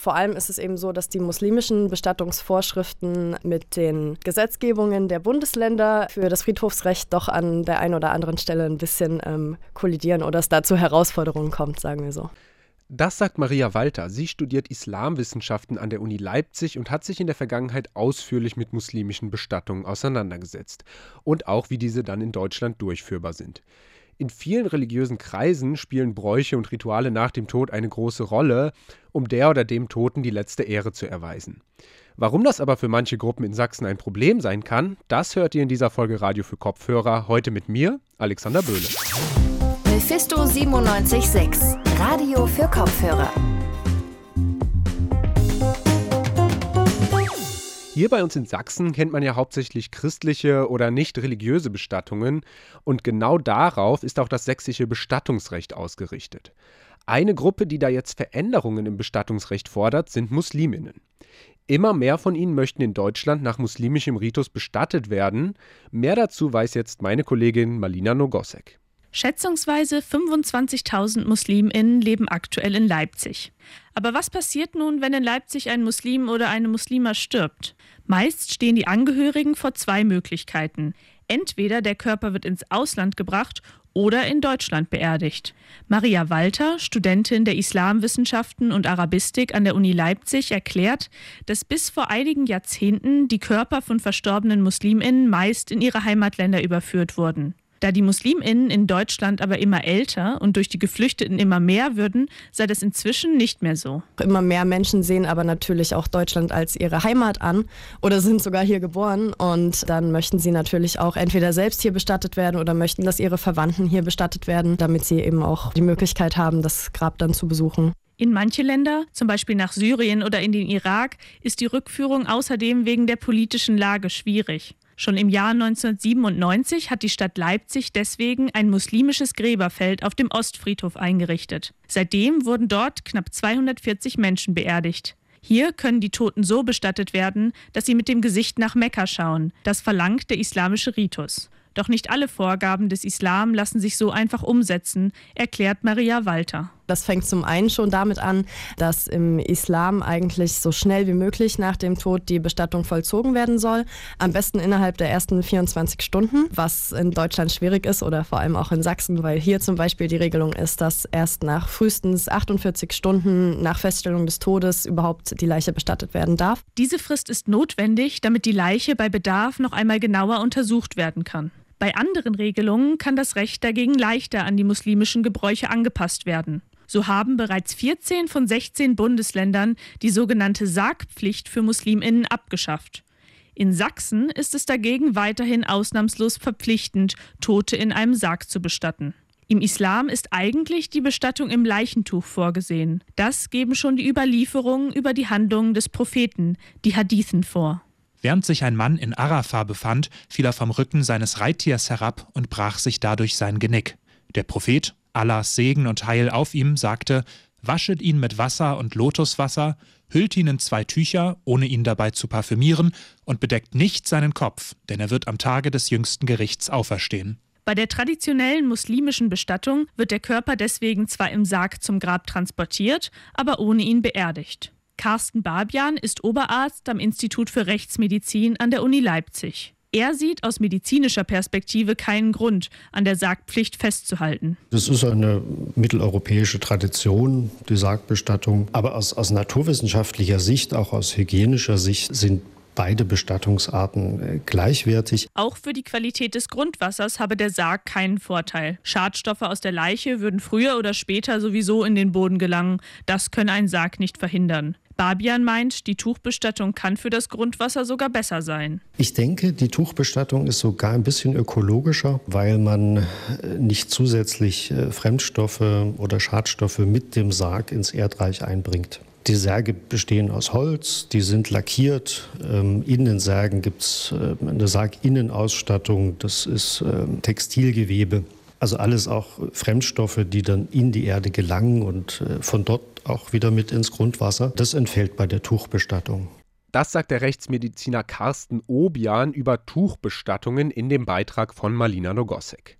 Vor allem ist es eben so, dass die muslimischen Bestattungsvorschriften mit den Gesetzgebungen der Bundesländer für das Friedhofsrecht doch an der einen oder anderen Stelle ein bisschen ähm, kollidieren oder es da zu Herausforderungen kommt, sagen wir so. Das sagt Maria Walter. Sie studiert Islamwissenschaften an der Uni Leipzig und hat sich in der Vergangenheit ausführlich mit muslimischen Bestattungen auseinandergesetzt und auch wie diese dann in Deutschland durchführbar sind. In vielen religiösen Kreisen spielen Bräuche und Rituale nach dem Tod eine große Rolle, um der oder dem Toten die letzte Ehre zu erweisen. Warum das aber für manche Gruppen in Sachsen ein Problem sein kann, das hört ihr in dieser Folge Radio für Kopfhörer heute mit mir, Alexander Böhle. Mephisto 976, Radio für Kopfhörer. Hier bei uns in Sachsen kennt man ja hauptsächlich christliche oder nicht religiöse Bestattungen und genau darauf ist auch das sächsische Bestattungsrecht ausgerichtet. Eine Gruppe, die da jetzt Veränderungen im Bestattungsrecht fordert, sind Musliminnen. Immer mehr von ihnen möchten in Deutschland nach muslimischem Ritus bestattet werden. Mehr dazu weiß jetzt meine Kollegin Malina Nogosek. Schätzungsweise 25.000 Musliminnen leben aktuell in Leipzig. Aber was passiert nun, wenn in Leipzig ein Muslim oder eine Muslima stirbt? Meist stehen die Angehörigen vor zwei Möglichkeiten. Entweder der Körper wird ins Ausland gebracht oder in Deutschland beerdigt. Maria Walter, Studentin der Islamwissenschaften und Arabistik an der Uni Leipzig, erklärt, dass bis vor einigen Jahrzehnten die Körper von verstorbenen Musliminnen meist in ihre Heimatländer überführt wurden. Da die Musliminnen in Deutschland aber immer älter und durch die Geflüchteten immer mehr würden, sei das inzwischen nicht mehr so. Immer mehr Menschen sehen aber natürlich auch Deutschland als ihre Heimat an oder sind sogar hier geboren und dann möchten sie natürlich auch entweder selbst hier bestattet werden oder möchten, dass ihre Verwandten hier bestattet werden, damit sie eben auch die Möglichkeit haben, das Grab dann zu besuchen. In manche Länder, zum Beispiel nach Syrien oder in den Irak, ist die Rückführung außerdem wegen der politischen Lage schwierig. Schon im Jahr 1997 hat die Stadt Leipzig deswegen ein muslimisches Gräberfeld auf dem Ostfriedhof eingerichtet. Seitdem wurden dort knapp 240 Menschen beerdigt. Hier können die Toten so bestattet werden, dass sie mit dem Gesicht nach Mekka schauen. Das verlangt der islamische Ritus. Doch nicht alle Vorgaben des Islam lassen sich so einfach umsetzen, erklärt Maria Walter. Das fängt zum einen schon damit an, dass im Islam eigentlich so schnell wie möglich nach dem Tod die Bestattung vollzogen werden soll. Am besten innerhalb der ersten 24 Stunden, was in Deutschland schwierig ist oder vor allem auch in Sachsen, weil hier zum Beispiel die Regelung ist, dass erst nach frühestens 48 Stunden nach Feststellung des Todes überhaupt die Leiche bestattet werden darf. Diese Frist ist notwendig, damit die Leiche bei Bedarf noch einmal genauer untersucht werden kann. Bei anderen Regelungen kann das Recht dagegen leichter an die muslimischen Gebräuche angepasst werden. So haben bereits 14 von 16 Bundesländern die sogenannte Sargpflicht für Musliminnen abgeschafft. In Sachsen ist es dagegen weiterhin ausnahmslos verpflichtend, Tote in einem Sarg zu bestatten. Im Islam ist eigentlich die Bestattung im Leichentuch vorgesehen. Das geben schon die Überlieferungen über die Handlungen des Propheten, die Hadithen, vor. Während sich ein Mann in Arafah befand, fiel er vom Rücken seines Reittiers herab und brach sich dadurch sein Genick. Der Prophet, Allahs Segen und Heil auf ihm, sagte, waschet ihn mit Wasser und Lotuswasser, hüllt ihn in zwei Tücher, ohne ihn dabei zu parfümieren, und bedeckt nicht seinen Kopf, denn er wird am Tage des jüngsten Gerichts auferstehen. Bei der traditionellen muslimischen Bestattung wird der Körper deswegen zwar im Sarg zum Grab transportiert, aber ohne ihn beerdigt. Carsten Barbian ist Oberarzt am Institut für Rechtsmedizin an der Uni Leipzig. Er sieht aus medizinischer Perspektive keinen Grund, an der Sargpflicht festzuhalten. Das ist eine mitteleuropäische Tradition, die Sargbestattung. Aber aus, aus naturwissenschaftlicher Sicht, auch aus hygienischer Sicht, sind beide Bestattungsarten äh, gleichwertig. Auch für die Qualität des Grundwassers habe der Sarg keinen Vorteil. Schadstoffe aus der Leiche würden früher oder später sowieso in den Boden gelangen. Das könne ein Sarg nicht verhindern. Babian meint, die Tuchbestattung kann für das Grundwasser sogar besser sein. Ich denke, die Tuchbestattung ist sogar ein bisschen ökologischer, weil man äh, nicht zusätzlich äh, Fremdstoffe oder Schadstoffe mit dem Sarg ins Erdreich einbringt. Die Särge bestehen aus Holz, die sind lackiert. Ähm, in den Särgen gibt es äh, eine Sarginnenausstattung, das ist ähm, Textilgewebe. Also alles auch Fremdstoffe, die dann in die Erde gelangen und von dort auch wieder mit ins Grundwasser. Das entfällt bei der Tuchbestattung. Das sagt der Rechtsmediziner Carsten Obian über Tuchbestattungen in dem Beitrag von Malina Nogosek.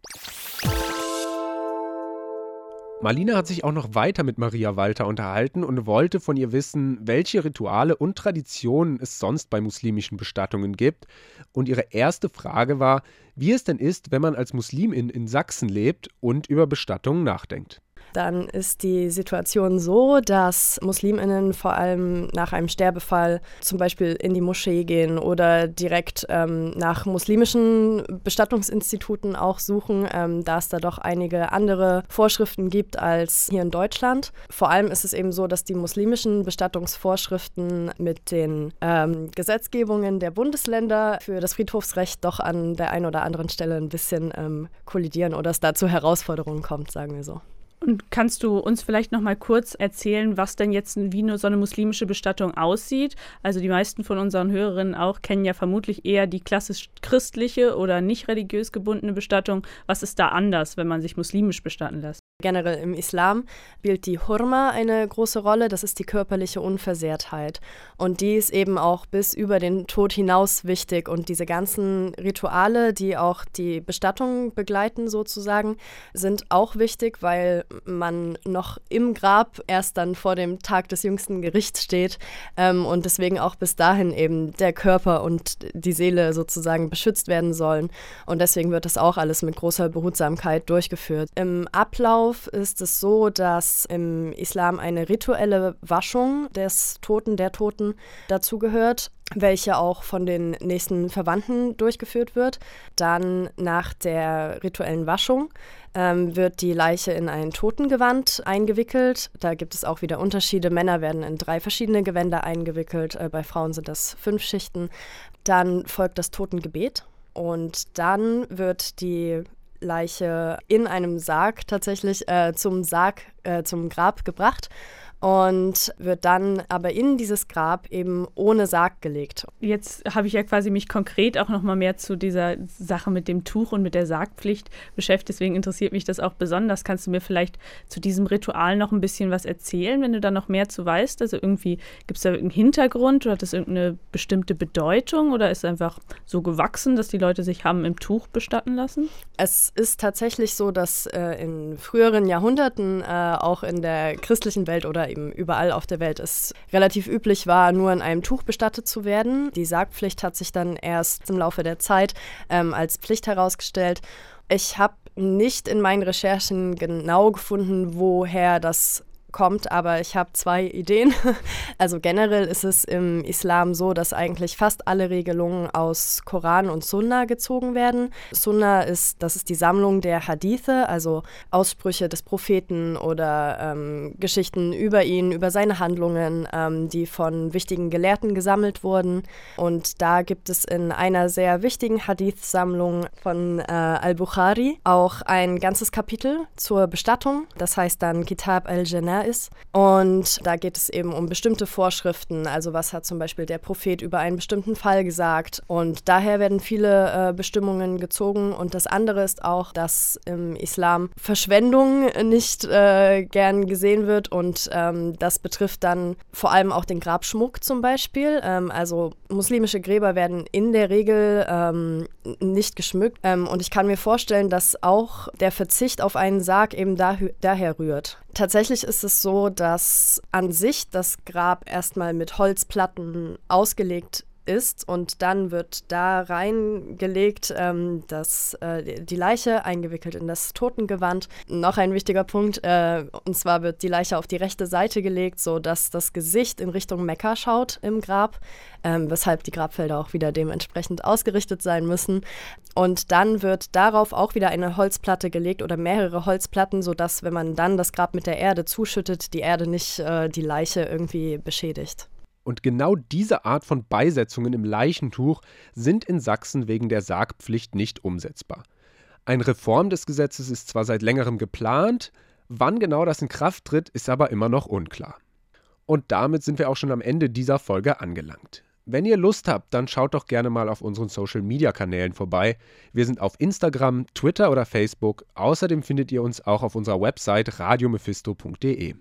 Marlina hat sich auch noch weiter mit Maria Walter unterhalten und wollte von ihr wissen, welche Rituale und Traditionen es sonst bei muslimischen Bestattungen gibt. Und ihre erste Frage war, wie es denn ist, wenn man als Muslimin in Sachsen lebt und über Bestattungen nachdenkt dann ist die Situation so, dass Musliminnen vor allem nach einem Sterbefall zum Beispiel in die Moschee gehen oder direkt ähm, nach muslimischen Bestattungsinstituten auch suchen, ähm, da es da doch einige andere Vorschriften gibt als hier in Deutschland. Vor allem ist es eben so, dass die muslimischen Bestattungsvorschriften mit den ähm, Gesetzgebungen der Bundesländer für das Friedhofsrecht doch an der einen oder anderen Stelle ein bisschen ähm, kollidieren oder es da zu Herausforderungen kommt, sagen wir so. Und kannst du uns vielleicht noch mal kurz erzählen, was denn jetzt wie nur so eine muslimische Bestattung aussieht? Also die meisten von unseren Hörerinnen auch kennen ja vermutlich eher die klassisch christliche oder nicht religiös gebundene Bestattung. Was ist da anders, wenn man sich muslimisch bestatten lässt? Generell im Islam spielt die Hurma eine große Rolle, das ist die körperliche Unversehrtheit. Und die ist eben auch bis über den Tod hinaus wichtig. Und diese ganzen Rituale, die auch die Bestattung begleiten sozusagen, sind auch wichtig, weil man noch im Grab erst dann vor dem Tag des jüngsten Gerichts steht ähm, und deswegen auch bis dahin eben der Körper und die Seele sozusagen beschützt werden sollen. Und deswegen wird das auch alles mit großer Behutsamkeit durchgeführt. Im Ablauf Ablauf ist es so, dass im Islam eine rituelle Waschung des Toten, der Toten dazugehört welche auch von den nächsten Verwandten durchgeführt wird. Dann nach der rituellen Waschung ähm, wird die Leiche in ein Totengewand eingewickelt. Da gibt es auch wieder Unterschiede. Männer werden in drei verschiedene Gewänder eingewickelt, äh, bei Frauen sind das fünf Schichten. Dann folgt das Totengebet und dann wird die Leiche in einem Sarg tatsächlich äh, zum Sarg, äh, zum Grab gebracht und wird dann aber in dieses Grab eben ohne Sarg gelegt. Jetzt habe ich ja quasi mich konkret auch noch mal mehr zu dieser Sache mit dem Tuch und mit der Sargpflicht beschäftigt. Deswegen interessiert mich das auch besonders. Kannst du mir vielleicht zu diesem Ritual noch ein bisschen was erzählen, wenn du da noch mehr zu weißt? Also irgendwie gibt es da irgendeinen Hintergrund oder hat das irgendeine bestimmte Bedeutung oder ist es einfach so gewachsen, dass die Leute sich haben im Tuch bestatten lassen? Es ist tatsächlich so, dass äh, in früheren Jahrhunderten äh, auch in der christlichen Welt oder eben überall auf der Welt es relativ üblich war, nur in einem Tuch bestattet zu werden. Die Sargpflicht hat sich dann erst im Laufe der Zeit ähm, als Pflicht herausgestellt. Ich habe nicht in meinen Recherchen genau gefunden, woher das kommt, aber ich habe zwei Ideen. Also generell ist es im Islam so, dass eigentlich fast alle Regelungen aus Koran und Sunna gezogen werden. Sunna ist, das ist die Sammlung der Hadithe, also Aussprüche des Propheten oder ähm, Geschichten über ihn, über seine Handlungen, ähm, die von wichtigen Gelehrten gesammelt wurden. Und da gibt es in einer sehr wichtigen Hadith-Sammlung von äh, Al-Bukhari auch ein ganzes Kapitel zur Bestattung. Das heißt dann Kitab al-Janah ist. Und da geht es eben um bestimmte Vorschriften, also was hat zum Beispiel der Prophet über einen bestimmten Fall gesagt. Und daher werden viele äh, Bestimmungen gezogen. Und das andere ist auch, dass im Islam Verschwendung nicht äh, gern gesehen wird. Und ähm, das betrifft dann vor allem auch den Grabschmuck zum Beispiel. Ähm, also muslimische Gräber werden in der Regel ähm, nicht geschmückt. Ähm, und ich kann mir vorstellen, dass auch der Verzicht auf einen Sarg eben daher rührt. Tatsächlich ist es so, dass an sich das Grab erstmal mit Holzplatten ausgelegt ist und dann wird da reingelegt ähm, das, äh, die Leiche eingewickelt in das Totengewand. Noch ein wichtiger Punkt, äh, und zwar wird die Leiche auf die rechte Seite gelegt, sodass das Gesicht in Richtung Mekka schaut im Grab, ähm, weshalb die Grabfelder auch wieder dementsprechend ausgerichtet sein müssen. Und dann wird darauf auch wieder eine Holzplatte gelegt oder mehrere Holzplatten, sodass, wenn man dann das Grab mit der Erde zuschüttet, die Erde nicht äh, die Leiche irgendwie beschädigt. Und genau diese Art von Beisetzungen im Leichentuch sind in Sachsen wegen der Sargpflicht nicht umsetzbar. Eine Reform des Gesetzes ist zwar seit längerem geplant, wann genau das in Kraft tritt, ist aber immer noch unklar. Und damit sind wir auch schon am Ende dieser Folge angelangt. Wenn ihr Lust habt, dann schaut doch gerne mal auf unseren Social Media Kanälen vorbei. Wir sind auf Instagram, Twitter oder Facebook. Außerdem findet ihr uns auch auf unserer Website radiomephisto.de.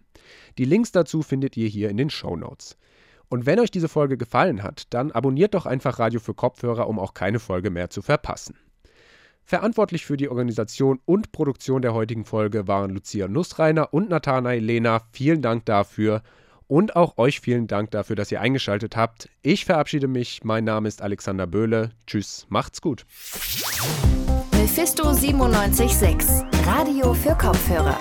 Die Links dazu findet ihr hier in den Show Notes. Und wenn euch diese Folge gefallen hat, dann abonniert doch einfach Radio für Kopfhörer, um auch keine Folge mehr zu verpassen. Verantwortlich für die Organisation und Produktion der heutigen Folge waren Lucia Nussreiner und Nathanael Lehner. Vielen Dank dafür. Und auch euch vielen Dank dafür, dass ihr eingeschaltet habt. Ich verabschiede mich. Mein Name ist Alexander Böhle. Tschüss, macht's gut. Mephisto 976, Radio für Kopfhörer.